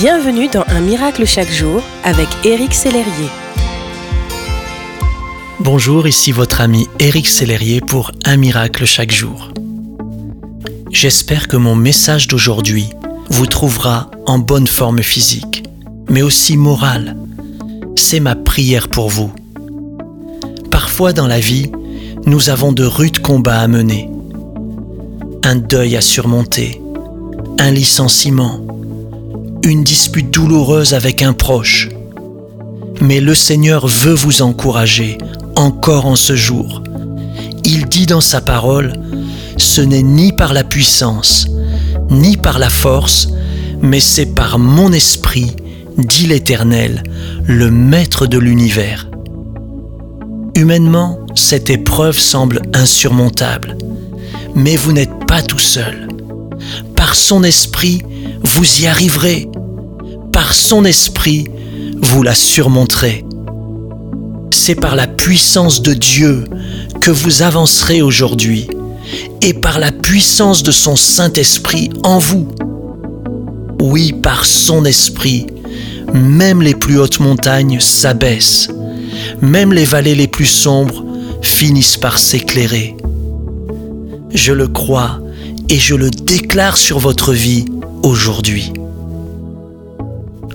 Bienvenue dans Un miracle chaque jour avec Éric Sellerier. Bonjour, ici votre ami Éric Sellerier pour Un miracle chaque jour. J'espère que mon message d'aujourd'hui vous trouvera en bonne forme physique, mais aussi morale. C'est ma prière pour vous. Parfois dans la vie, nous avons de rudes combats à mener, un deuil à surmonter, un licenciement, une dispute douloureuse avec un proche. Mais le Seigneur veut vous encourager encore en ce jour. Il dit dans sa parole, ce n'est ni par la puissance, ni par la force, mais c'est par mon esprit, dit l'Éternel, le Maître de l'univers. Humainement, cette épreuve semble insurmontable, mais vous n'êtes pas tout seul. Par son esprit, vous y arriverez. Par son esprit, vous la surmonterez. C'est par la puissance de Dieu que vous avancerez aujourd'hui et par la puissance de son Saint-Esprit en vous. Oui, par son esprit, même les plus hautes montagnes s'abaissent, même les vallées les plus sombres finissent par s'éclairer. Je le crois et je le déclare sur votre vie aujourd'hui.